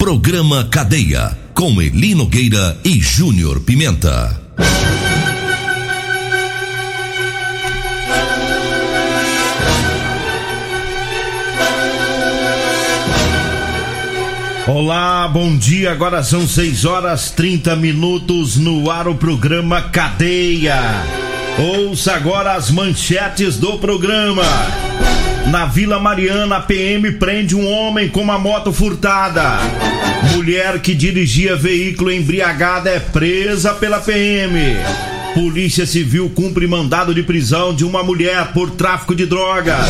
Programa Cadeia. Com Eli Nogueira e Júnior Pimenta. Olá, bom dia. Agora são 6 horas 30 minutos no ar o programa Cadeia. Ouça agora as manchetes do programa. Na Vila Mariana, a PM prende um homem com uma moto furtada. Mulher que dirigia veículo embriagada é presa pela PM. Polícia Civil cumpre mandado de prisão de uma mulher por tráfico de drogas.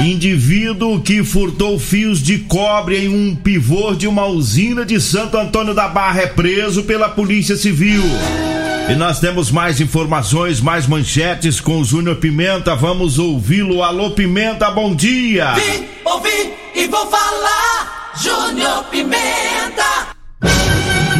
Indivíduo que furtou fios de cobre em um pivô de uma usina de Santo Antônio da Barra é preso pela Polícia Civil. E nós temos mais informações, mais manchetes com o Júnior Pimenta. Vamos ouvi-lo. Alô, Pimenta, bom dia! Vim, ouvi e vou falar, Júnior Pimenta!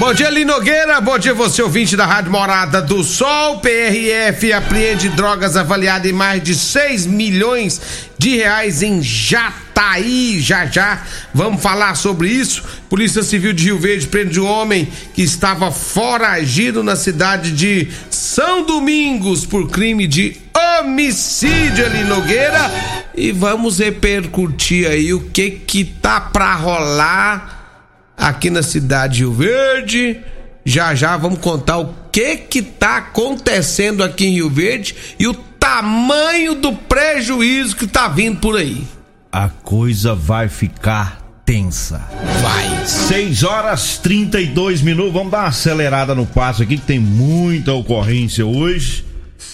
Bom dia, Linogueira. Bom dia, você ouvinte da Rádio Morada do Sol. PRF apreende drogas avaliadas em mais de 6 milhões de reais em Jataí. Já já vamos falar sobre isso. Polícia Civil de Rio Verde prende um homem que estava foragido na cidade de São Domingos por crime de homicídio, ali Nogueira. E vamos repercutir aí o que que tá pra rolar aqui na cidade de Rio Verde. Já já vamos contar o que que tá acontecendo aqui em Rio Verde e o tamanho do prejuízo que tá vindo por aí. A coisa vai ficar tensa. Vai. 6 horas 32 minutos. Vamos dar uma acelerada no passo aqui, que tem muita ocorrência hoje.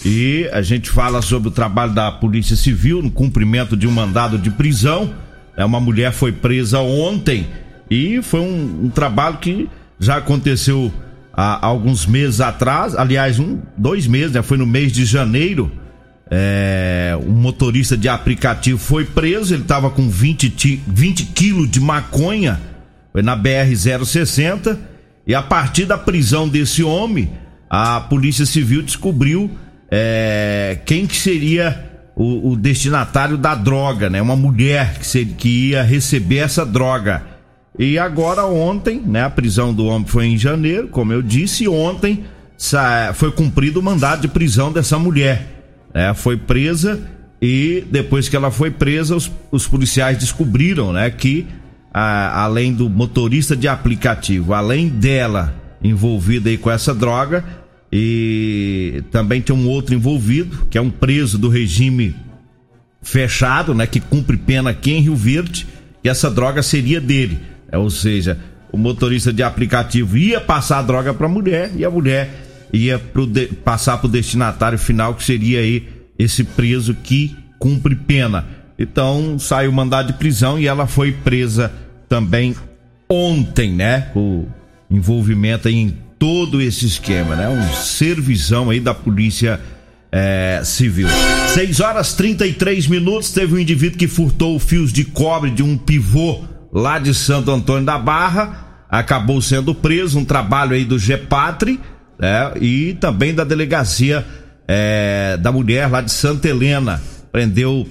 E a gente fala sobre o trabalho da Polícia Civil no cumprimento de um mandado de prisão. É uma mulher foi presa ontem e foi um, um trabalho que já aconteceu há alguns meses atrás, aliás, um, dois meses, né? Foi no mês de janeiro. É, um motorista de aplicativo foi preso, ele estava com 20, 20 quilos de maconha, foi na BR-060, e a partir da prisão desse homem, a Polícia Civil descobriu é, quem que seria o, o, destinatário da droga, né? Uma mulher que, seria, que ia receber essa droga. E agora ontem, né, a prisão do homem foi em janeiro, como eu disse, ontem foi cumprido o mandado de prisão dessa mulher. Né, foi presa e depois que ela foi presa, os, os policiais descobriram, né, que a, além do motorista de aplicativo, além dela envolvida aí com essa droga, e também tem um outro envolvido, que é um preso do regime fechado, né, que cumpre pena aqui em Rio Verde, e essa droga seria dele. É, ou seja, o motorista de aplicativo ia passar a droga para a mulher e a mulher ia pro de, passar para o destinatário final, que seria aí esse preso que cumpre pena. Então saiu mandado de prisão e ela foi presa também ontem, né? O envolvimento em todo esse esquema, né? Um servizão aí da polícia é, civil. 6 horas 33 minutos. Teve um indivíduo que furtou fios de cobre de um pivô lá de Santo Antônio da Barra, acabou sendo preso, um trabalho aí do GEPATRI, né? E também da delegacia é, da mulher lá de Santa Helena. Prendeu,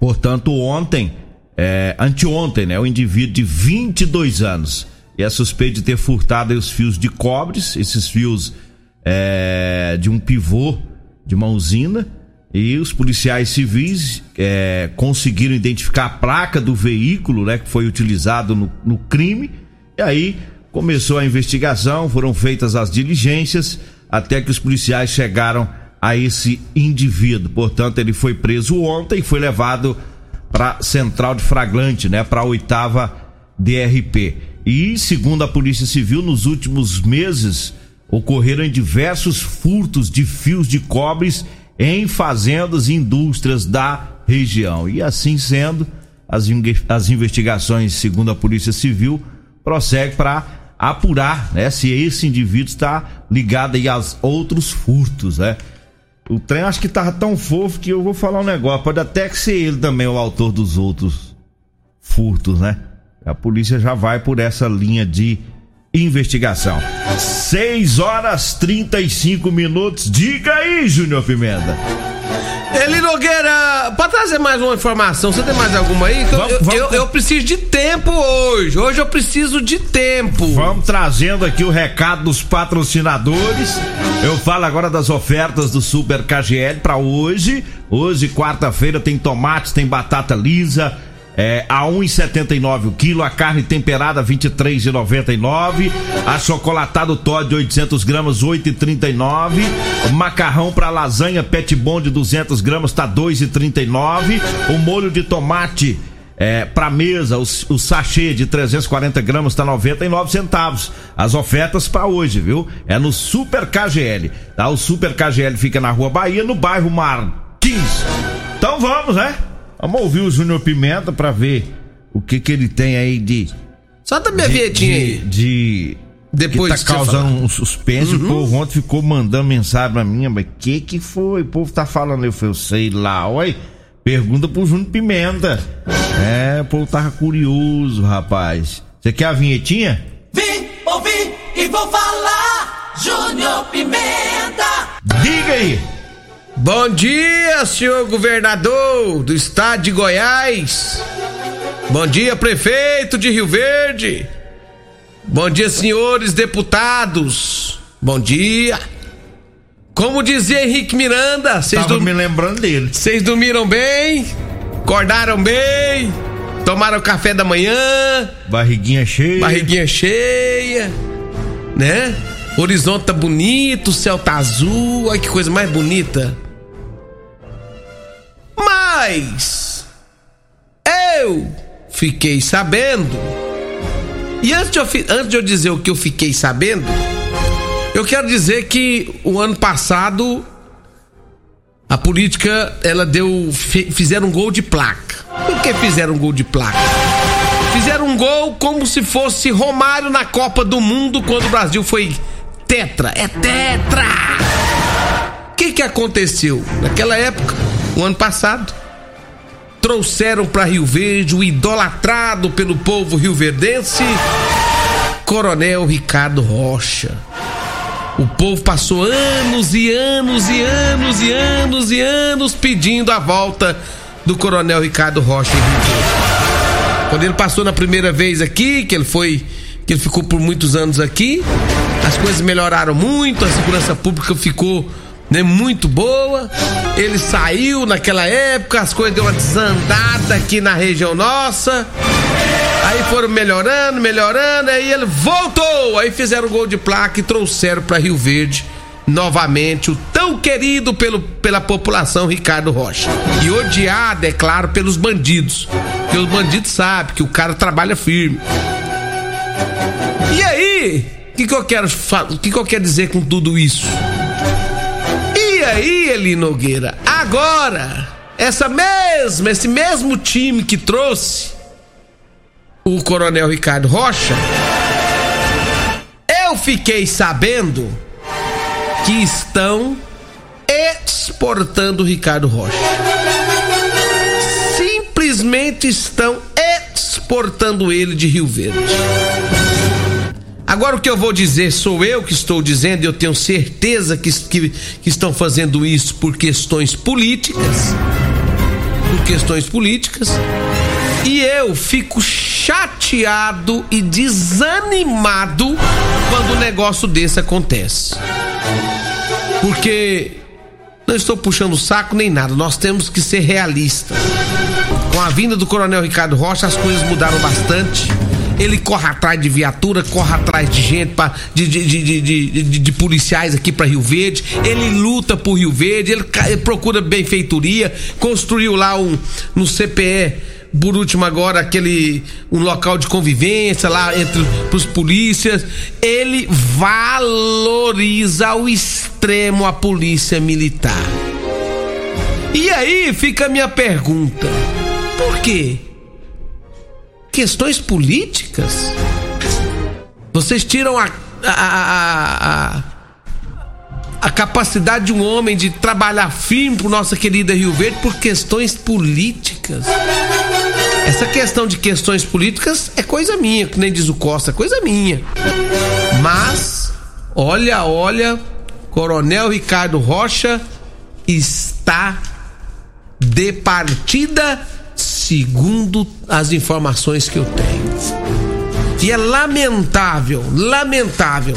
portanto, ontem, é, anteontem, né? O um indivíduo de 22 anos. E é suspeito de ter furtado os fios de cobres, esses fios é, de um pivô de uma usina e os policiais civis é, conseguiram identificar a placa do veículo né, que foi utilizado no, no crime. E aí começou a investigação, foram feitas as diligências, até que os policiais chegaram a esse indivíduo. Portanto, ele foi preso ontem e foi levado para central de flagrante, né, para a oitava DRP. E segundo a Polícia Civil, nos últimos meses ocorreram diversos furtos de fios de cobres em fazendas e indústrias da região. E assim sendo, as, as investigações, segundo a Polícia Civil, prossegue para apurar, né, se esse indivíduo está ligado aí aos outros furtos, né? O trem acho que tava tão fofo que eu vou falar um negócio, pode até que ser ele também o autor dos outros furtos, né? A polícia já vai por essa linha de investigação. 6 horas 35 minutos. Diga aí, Júnior Pimenta. Eli Nogueira, pra trazer mais uma informação, você tem mais alguma aí? Eu, Vamos- eu- vamos- eu- eu preciso de tempo hoje. Hoje eu preciso de tempo. Vamos trazendo aqui o recado dos patrocinadores. Eu falo agora das ofertas do Super KGL para hoje. Hoje, quarta-feira, tem tomates, tem batata lisa. É, a 1,79 o quilo, a carne temperada 23,99, a chocolatada Todd 800 gramas 8,39, o macarrão para lasanha Pet Bond 200 gramas tá 2,39, o molho de tomate é, para mesa, o, o sachê de 340 gramas tá 99 centavos. As ofertas para hoje, viu? É no Super KGL. Tá? O Super KGL fica na Rua Bahia, no bairro Martins. Então vamos, né? Vamos ouvir o Júnior Pimenta para ver o que que ele tem aí de Solta minha de, vietinha de, aí. de Depois que tá causando um suspense. O povo ontem ficou mandando mensagem pra mim, mas que que foi? O povo tá falando, eu falei, eu sei lá, oi. Pergunta pro Júnior Pimenta. É, o povo tava curioso, rapaz. Você quer a vinhetinha? Vim, ouvi e vou falar. Júnior Pimenta. Diga aí! Bom dia, senhor governador do estado de Goiás. Bom dia, prefeito de Rio Verde. Bom dia, senhores deputados. Bom dia. Como dizia Henrique Miranda, vocês me lembrando dele. vocês dormiram bem? Acordaram bem? Tomaram café da manhã? Barriguinha cheia. barriguinha cheia, né? O horizonte tá bonito, o céu tá azul, olha que coisa mais bonita. Mas eu fiquei sabendo. E antes de, eu, antes de eu dizer o que eu fiquei sabendo, eu quero dizer que o ano passado a política ela deu fizeram um gol de placa. Por que fizeram um gol de placa? Fizeram um gol como se fosse Romário na Copa do Mundo quando o Brasil foi tetra. É tetra! O que que aconteceu? Naquela época, o ano passado, trouxeram para Rio Verde o idolatrado pelo povo rioverdense, Coronel Ricardo Rocha. O povo passou anos e anos e anos e anos e anos pedindo a volta do Coronel Ricardo Rocha em Rio Verde. Quando ele passou na primeira vez aqui, que ele foi, que ele ficou por muitos anos aqui, as coisas melhoraram muito, a segurança pública ficou né, muito boa. Ele saiu naquela época, as coisas deu uma desandada aqui na região nossa. Aí foram melhorando, melhorando, aí ele voltou. Aí fizeram gol de placa e trouxeram para Rio Verde novamente o tão querido pelo, pela população Ricardo Rocha. E odiado, é claro, pelos bandidos. Porque os bandidos sabem que o cara trabalha firme. E aí, o que, que eu quero o que, que eu quero dizer com tudo isso? E aí, Eli Nogueira, agora, essa mesma, esse mesmo time que trouxe o Coronel Ricardo Rocha, eu fiquei sabendo que estão exportando o Ricardo Rocha. Simplesmente estão exportando ele de Rio Verde. Agora o que eu vou dizer sou eu que estou dizendo, eu tenho certeza que, que, que estão fazendo isso por questões políticas. Por questões políticas. E eu fico chateado e desanimado quando um negócio desse acontece. Porque não estou puxando o saco nem nada, nós temos que ser realistas. Com a vinda do Coronel Ricardo Rocha, as coisas mudaram bastante. Ele corre atrás de viatura, corre atrás de gente, pra, de, de, de, de, policiais aqui para Rio Verde. Ele luta por Rio Verde, ele, ele procura benfeitoria, construiu lá um no CPE por último agora aquele um local de convivência lá entre os polícias. Ele valoriza ao extremo a polícia militar. E aí fica a minha pergunta por quê questões políticas Vocês tiram a, a, a, a, capacidade de um homem de trabalhar firme por nossa querida Rio Verde por questões políticas. Essa questão de questões políticas é coisa minha, que nem diz o Costa, é coisa minha. Mas, olha, olha, Coronel Ricardo Rocha está de partida, segundo as informações que eu tenho. E é lamentável, lamentável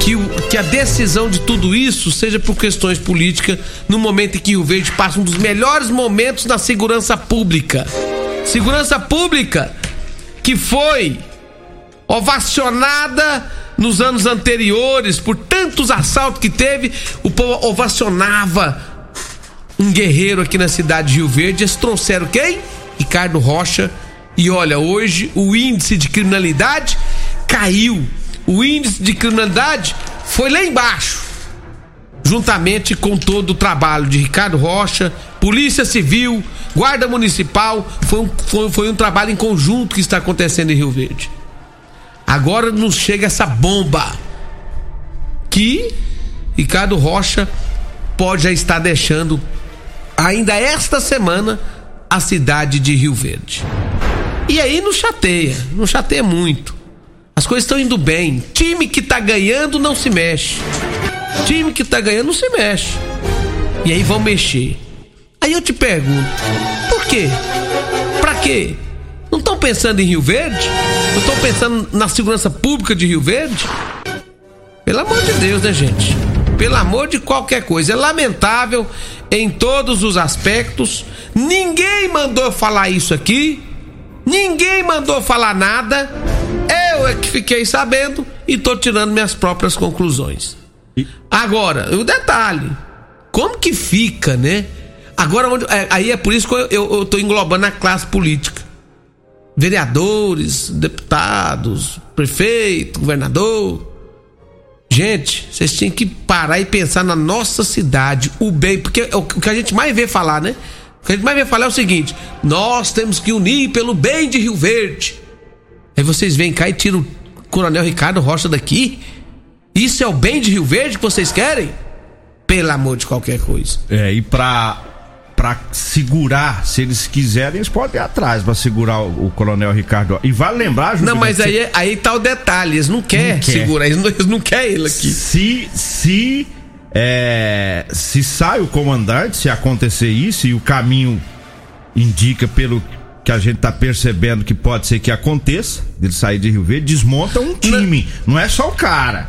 que, o, que a decisão de tudo isso seja por questões políticas no momento em que o Verde passa um dos melhores momentos na segurança pública. Segurança pública que foi ovacionada nos anos anteriores por tantos assaltos que teve, o povo ovacionava um guerreiro aqui na cidade de Rio Verde. Eles trouxeram quem? Ricardo Rocha. E olha, hoje o índice de criminalidade caiu. O índice de criminalidade foi lá embaixo. Juntamente com todo o trabalho de Ricardo Rocha, Polícia Civil, Guarda Municipal, foi um, foi, foi um trabalho em conjunto que está acontecendo em Rio Verde. Agora nos chega essa bomba que Ricardo Rocha pode já estar deixando ainda esta semana a cidade de Rio Verde. E aí não chateia, não chateia muito. As coisas estão indo bem. Time que tá ganhando não se mexe. Time que tá ganhando não se mexe. E aí vão mexer. Aí eu te pergunto, por quê? Pra quê? Não estão pensando em Rio Verde? Não estão pensando na segurança pública de Rio Verde? Pelo amor de Deus, né, gente? Pelo amor de qualquer coisa. É lamentável em todos os aspectos. Ninguém mandou falar isso aqui. Ninguém mandou falar nada. Eu é que fiquei sabendo e tô tirando minhas próprias conclusões. Agora, o detalhe: como que fica, né? Agora, onde, é, aí é por isso que eu, eu, eu tô englobando a classe política. Vereadores, deputados, prefeito, governador. Gente, vocês tinham que parar e pensar na nossa cidade, o bem, porque o que a gente mais vê falar, né? O que a gente mais vê falar é o seguinte: nós temos que unir pelo bem de Rio Verde. Aí vocês vêm cá e tiram o Coronel Ricardo Rocha daqui. Isso é o bem de Rio Verde que vocês querem? Pelo amor de qualquer coisa. É, e pra, pra segurar, se eles quiserem, eles podem ir atrás pra segurar o, o Coronel Ricardo. E vale lembrar, Júlio, Não, mas que aí, aí tá o detalhe: eles não querem Não quer. segurar, eles não, eles não querem ele aqui. se se é, se sai o comandante, se acontecer isso e o caminho indica pelo que a gente tá percebendo que pode ser que aconteça, ele sair de Rio Verde, desmonta um time, não, é só o cara,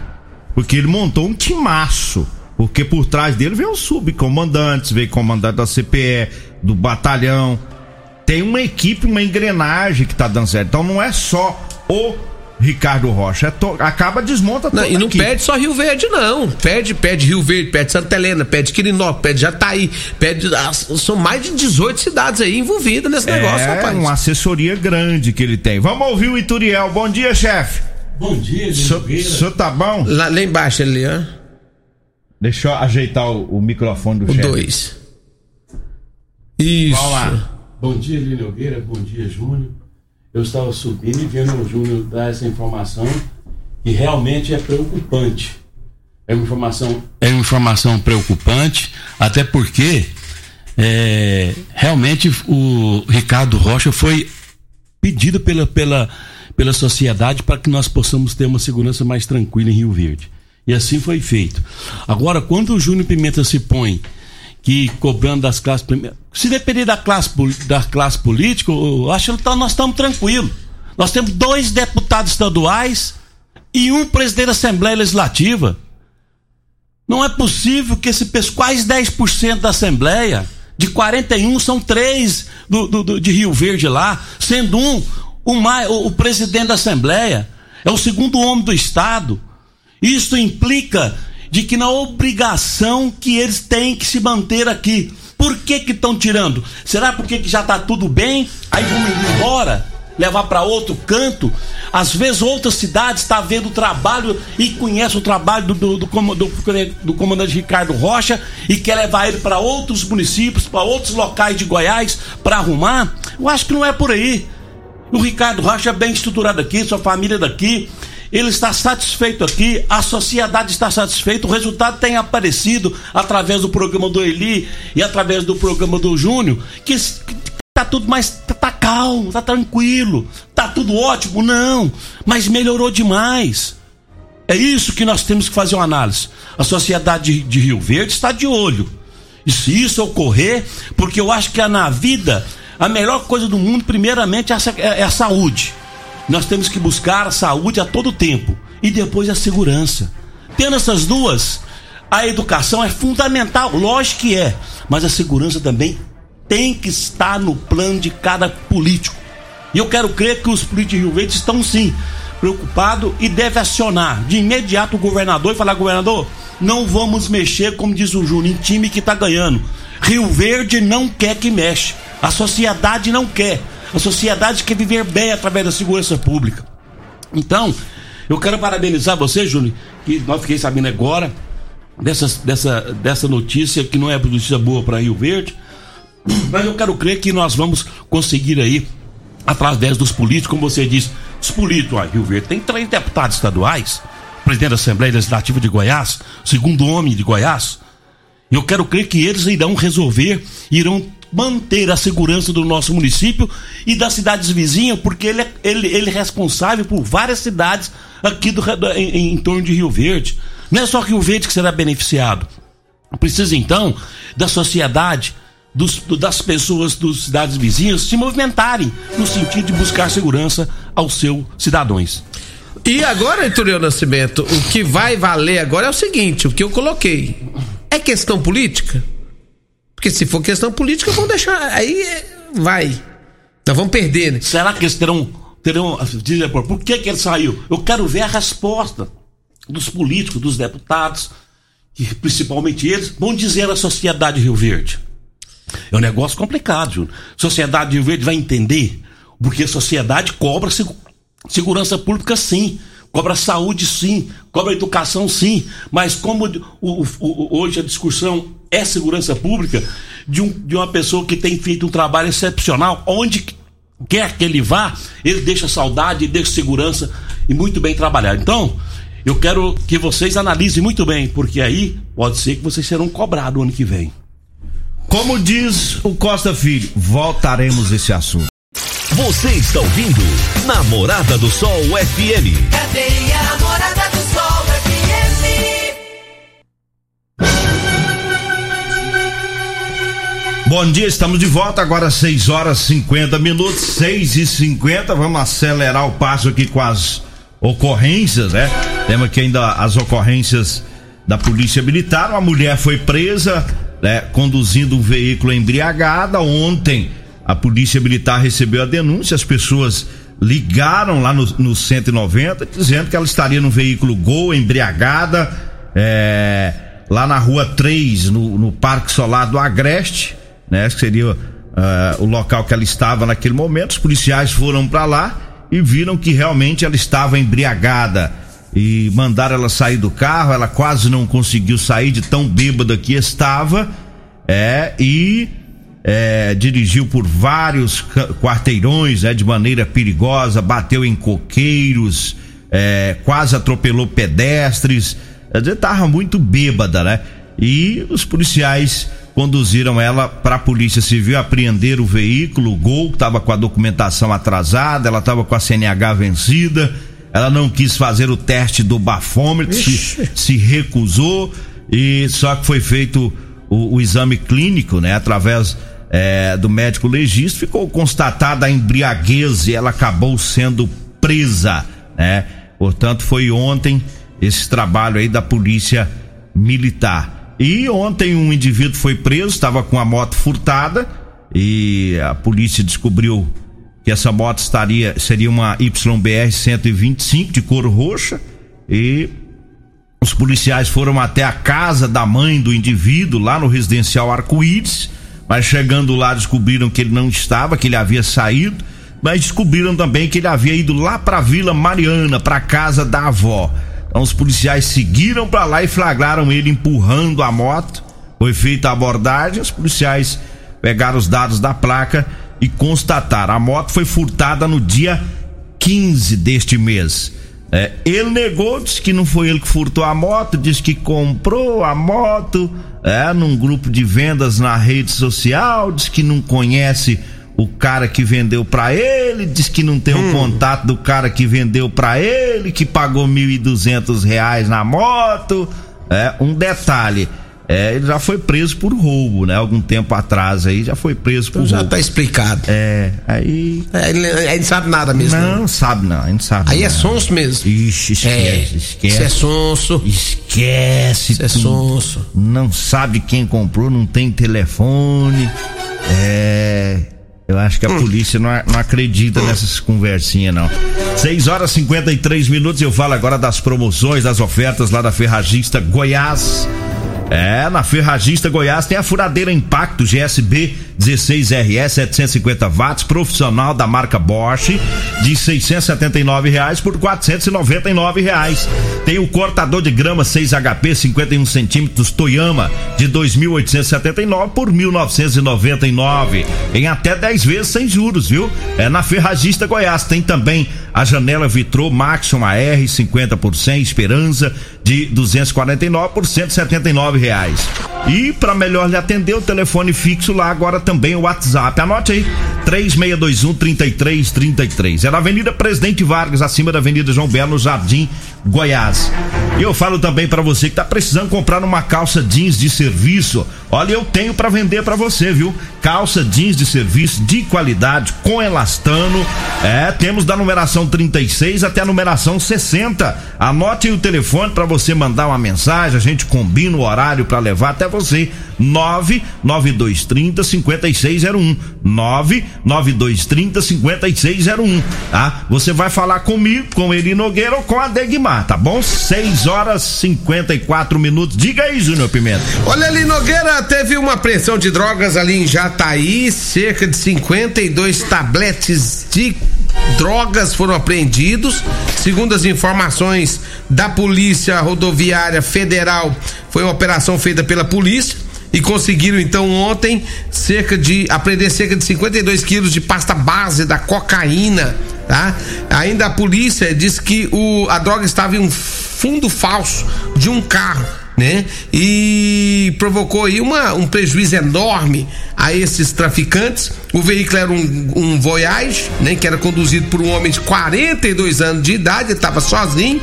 porque ele montou um timaço, porque por trás dele veio os subcomandantes, veio comandante da CPE, do batalhão, tem uma equipe, uma engrenagem que tá dando certo, então não é só o Ricardo Rocha, é to- acaba desmonta Não, e não equipe. pede só Rio Verde, não. Pede, pede Rio Verde, pede Santa Helena, pede Quirinópolis, pede Jataí, pede. ah, São mais de 18 cidades aí envolvidas nesse negócio, é rapaz. uma assessoria grande que ele tem. Vamos ouvir o Ituriel. Bom dia, chefe. Bom dia, senhor- o senhor tá bom? Lá, lá embaixo ali, ó. Deixa eu ajeitar o, o microfone do chefe. 2. Isso. Vamos lá. Bom dia, Lino Nogueira. Bom dia, Júnior. Eu estava subindo e vendo o Júnior dar essa informação que realmente é preocupante. É uma informação, é uma informação preocupante, até porque é, realmente o Ricardo Rocha foi pedido pela, pela, pela sociedade para que nós possamos ter uma segurança mais tranquila em Rio Verde. E assim foi feito. Agora, quando o Júnior Pimenta se põe que cobrando das classes primeiras. Se depender da classe, da classe política, eu acho que tá- nós estamos tranquilos. Nós temos dois deputados estaduais e um presidente da Assembleia Legislativa. Não é possível que esse pessoal, quase 10% da Assembleia, de 41, são três do, do- do- de Rio Verde lá, sendo um o, o, o presidente da Assembleia, é o segundo homem do Estado. Isso implica de que na obrigação que eles têm que se manter aqui. Por que que estão tirando? Será porque que já está tudo bem? Aí vão ir embora? Levar para outro canto? Às vezes outras cidades está vendo o trabalho e conhece o trabalho do, do, do, do- do comandante Ricardo Rocha e quer levar ele para outros municípios, para outros locais de Goiás para arrumar. Eu acho que não é por aí. O Ricardo Rocha é bem estruturado aqui, sua família é daqui. Ele está satisfeito aqui, a sociedade está satisfeita, o resultado tem aparecido através do programa do Eli e através do programa do Júnior, que tá tudo mais tá, tá calmo, tá tranquilo, tá tudo ótimo, não, mas melhorou demais. É isso que nós temos que fazer uma análise. A sociedade de, Rio Verde está de olho. E se isso ocorrer, porque eu acho que na vida a melhor coisa do mundo, primeiramente, é a, é a saúde. Nós temos que buscar a saúde a todo tempo e depois a segurança. Tendo essas duas, a educação é fundamental, lógico que é, mas a segurança também tem que estar no plano de cada político. E eu quero crer que os políticos de Rio Verde estão sim preocupados e deve acionar de imediato o governador e falar: governador, não vamos mexer, como diz o Júnior, em time que está ganhando. Rio Verde não quer que mexa. A sociedade não quer. A sociedade quer viver bem através da segurança pública. Então, eu quero parabenizar você, Júnior, que nós fiquei sabendo agora dessa, dessa, dessa notícia que não é notícia boa para Rio Verde. Mas eu quero crer que nós vamos conseguir aí, através dos políticos, como você disse, os políticos, ó, Rio Verde tem três deputados estaduais, presidente da Assembleia Legislativa de Goiás, segundo homem de Goiás. Eu quero crer que eles irão resolver, irão manter a segurança do nosso município e das cidades vizinhas, porque ele é, ele, ele é responsável por várias cidades aqui do, em, em torno de Rio Verde. Não é só Rio Verde que será beneficiado. Precisa então da sociedade, dos, das pessoas dos cidades vizinhas se movimentarem no sentido de buscar segurança aos seus cidadãos. E agora, Heitor Nascimento, o que vai valer agora é o seguinte: o que eu coloquei é questão política? Porque se for questão política, vamos deixar. Aí vai. Nós vamos perder, né? Será que eles terão. terão dizer, por que, que ele saiu? Eu quero ver a resposta dos políticos, dos deputados, principalmente eles, vão dizer à sociedade Rio Verde. É um negócio complicado, Júnior. Sociedade Rio Verde vai entender, porque a sociedade cobra segurança pública sim. Cobra saúde sim, cobra educação sim, mas como o, o, hoje a discussão é segurança pública, de, um, de uma pessoa que tem feito um trabalho excepcional, onde quer que ele vá, ele deixa saudade, deixa segurança e muito bem trabalhado. Então, eu quero que vocês analisem muito bem, porque aí pode ser que vocês serão cobrados ano que vem. Como diz o Costa Filho, voltaremos esse assunto. Você está ouvindo Namorada do Sol FM. Cadê a Namorada do Bom dia, estamos de volta agora 6 horas 50 minutos, 6 e 50 Vamos acelerar o passo aqui com as ocorrências, né? Temos aqui ainda as ocorrências da Polícia Militar. Uma mulher foi presa, né, conduzindo um veículo embriagada. Ontem a polícia militar recebeu a denúncia, as pessoas ligaram lá no, no 190 dizendo que ela estaria no veículo Gol, embriagada, é, lá na rua 3, no, no Parque Solar do Agreste, né? Que seria uh, o local que ela estava naquele momento. Os policiais foram para lá e viram que realmente ela estava embriagada e mandaram ela sair do carro. Ela quase não conseguiu sair de tão bêbada que estava. É, e é, dirigiu por vários quarteirões né, de maneira perigosa, bateu em coqueiros, é, quase atropelou pedestres. Quer dizer, estava muito bêbada, né? E os policiais conduziram ela para a Polícia Civil, apreender o veículo, o Gol, que estava com a documentação atrasada, ela estava com a CNH vencida, ela não quis fazer o teste do bafômetro, se, se, recusou, e só que foi feito o, o exame clínico, né? Através é, do médico legista, ficou constatada a embriaguez e ela acabou sendo presa, né? Portanto, foi ontem esse trabalho aí da polícia militar. E ontem um indivíduo foi preso, estava com a moto furtada e a polícia descobriu que essa moto estaria seria uma YBR 125 de cor roxa e os policiais foram até a casa da mãe do indivíduo lá no residencial Arco-Íris mas chegando lá descobriram que ele não estava, que ele havia saído, mas descobriram também que ele havia ido lá para Vila Mariana, para casa da avó. Então os policiais seguiram para lá e flagraram ele empurrando a moto. Foi feita a abordagem, os policiais pegaram os dados da placa e constataram: a moto foi furtada no dia 15 deste mês. É, ele negou, disse que não foi ele que furtou a moto, disse que comprou a moto é, num grupo de vendas na rede social, disse que não conhece o cara que vendeu para ele, diz que não tem hum. o contato do cara que vendeu para ele, que pagou mil e duzentos reais na moto. É, um detalhe, é, ele já foi preso por roubo, né? Algum tempo atrás aí já foi preso por então já roubo. Já tá explicado. É, aí. É, ele, ele não sabe nada mesmo. Não, né? sabe não, a gente sabe. Aí não. é sonso mesmo. Ixi, esquece, é, esquece. Isso é sonso. Esquece. Isso é sonso. Não sabe quem comprou, não tem telefone. É. Eu acho que a hum. polícia não, não acredita hum. nessas conversinhas, não. 6 horas e 53 minutos. Eu falo agora das promoções, das ofertas lá da Ferragista Goiás. É, na Ferragista Goiás tem a furadeira Impacto GSB 16RS 750 watts profissional da marca Bosch de 679 reais por 499 reais. Tem o cortador de grama 6 HP 51 centímetros Toyama de 2.879 por 1.999 em até 10 vezes sem juros, viu? É na Ferragista Goiás tem também a janela Vitrô Maxima AR 50 por 100 Esperança de 249 por 179 reais. E para melhor lhe atender o telefone fixo lá agora também o WhatsApp. Anote aí 3621 3333. É na Avenida Presidente Vargas, acima da Avenida João Belo, Jardim Goiás. E eu falo também para você que tá precisando comprar uma calça jeans de serviço. Olha, eu tenho para vender para você, viu? Calça jeans de serviço de qualidade com elastano. É, temos da numeração 36 até a numeração 60. Anote o telefone para você mandar uma mensagem, a gente combina o horário para levar até você. 99230 5601. 99230 5601, tá? Você vai falar comigo, com ele Nogueira ou com a Degmar, tá bom? 6 horas 54 minutos. Diga aí, Júnior Pimenta. Olha ali, Nogueira, teve uma pressão de drogas ali em Jataí, cerca de 52 tabletes de drogas foram apreendidos. Segundo as informações da Polícia Rodoviária Federal, foi uma operação feita pela polícia e conseguiram então ontem cerca de apreender cerca de 52 quilos de pasta base da cocaína, tá? Ainda a polícia diz que o, a droga estava em um fundo falso de um carro, né? E provocou aí uma, um prejuízo enorme a esses traficantes. O veículo era um, um Voyage, né? Que era conduzido por um homem de 42 anos de idade, estava sozinho.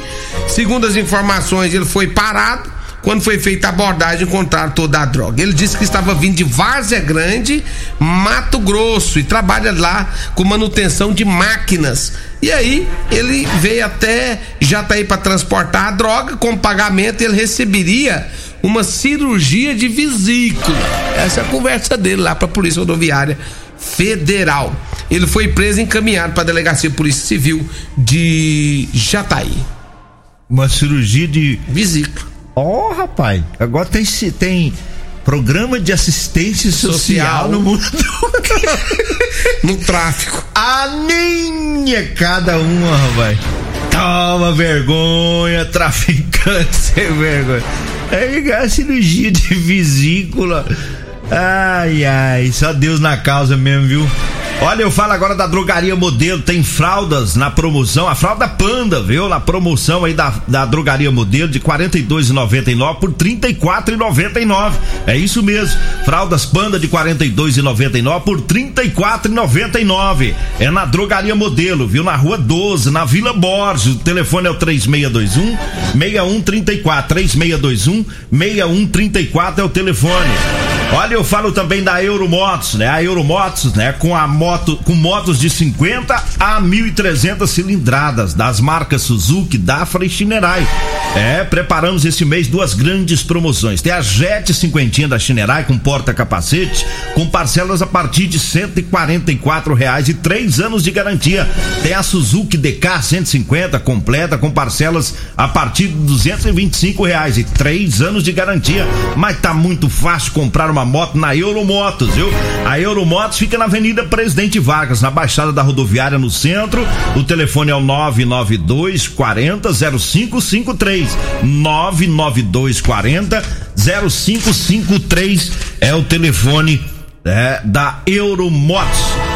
Segundo as informações, ele foi parado quando foi feita a abordagem, encontraram toda a droga. Ele disse que estava vindo de Várzea Grande, Mato Grosso, e trabalha lá com manutenção de máquinas. E aí ele veio até Jataí para transportar a droga, com pagamento ele receberia uma cirurgia de vesícula. Essa é a conversa dele lá para a Polícia Rodoviária Federal. Ele foi preso e encaminhado para a Delegacia de Polícia Civil de Jataí. Uma cirurgia de vesícula. Ó, oh, rapaz, agora tem, tem programa de assistência social, social no mundo. no tráfico. A ninha cada uma, rapaz. Toma vergonha, traficante sem vergonha. É a cirurgia de vesícula. Ai, ai, só Deus na causa mesmo, viu? Olha, eu falo agora da drogaria modelo, tem fraldas na promoção, a fralda panda, viu? Na promoção aí da, da drogaria modelo de R$ 42,99 por R$ 34,99. É isso mesmo. Fraldas panda de R$ 42,99 por R$ 34,99. É na drogaria modelo, viu? Na rua 12, na Vila Borges. O telefone é o 3621 6134. 3621 6134 é o telefone. Olha, eu falo também da Euromotos, né? A Euromotos, né? Com a moto, com motos de 50 a 1.300 cilindradas das marcas Suzuki, Dafra e Shinerai. É, preparamos esse mês duas grandes promoções. Tem a Jet cinquentinha da Shinerai com porta-capacete, com parcelas a partir de 144 reais e três anos de garantia. Tem a Suzuki DK 150 completa com parcelas a partir de 225 reais e três anos de garantia. Mas tá muito fácil comprar uma moto na Euromotos, viu? A Euromotos fica na Avenida Presidente Vargas, na Baixada da Rodoviária no centro. O telefone é o 992 40 0553. 992 40 0553 é o telefone é, da Euromotos.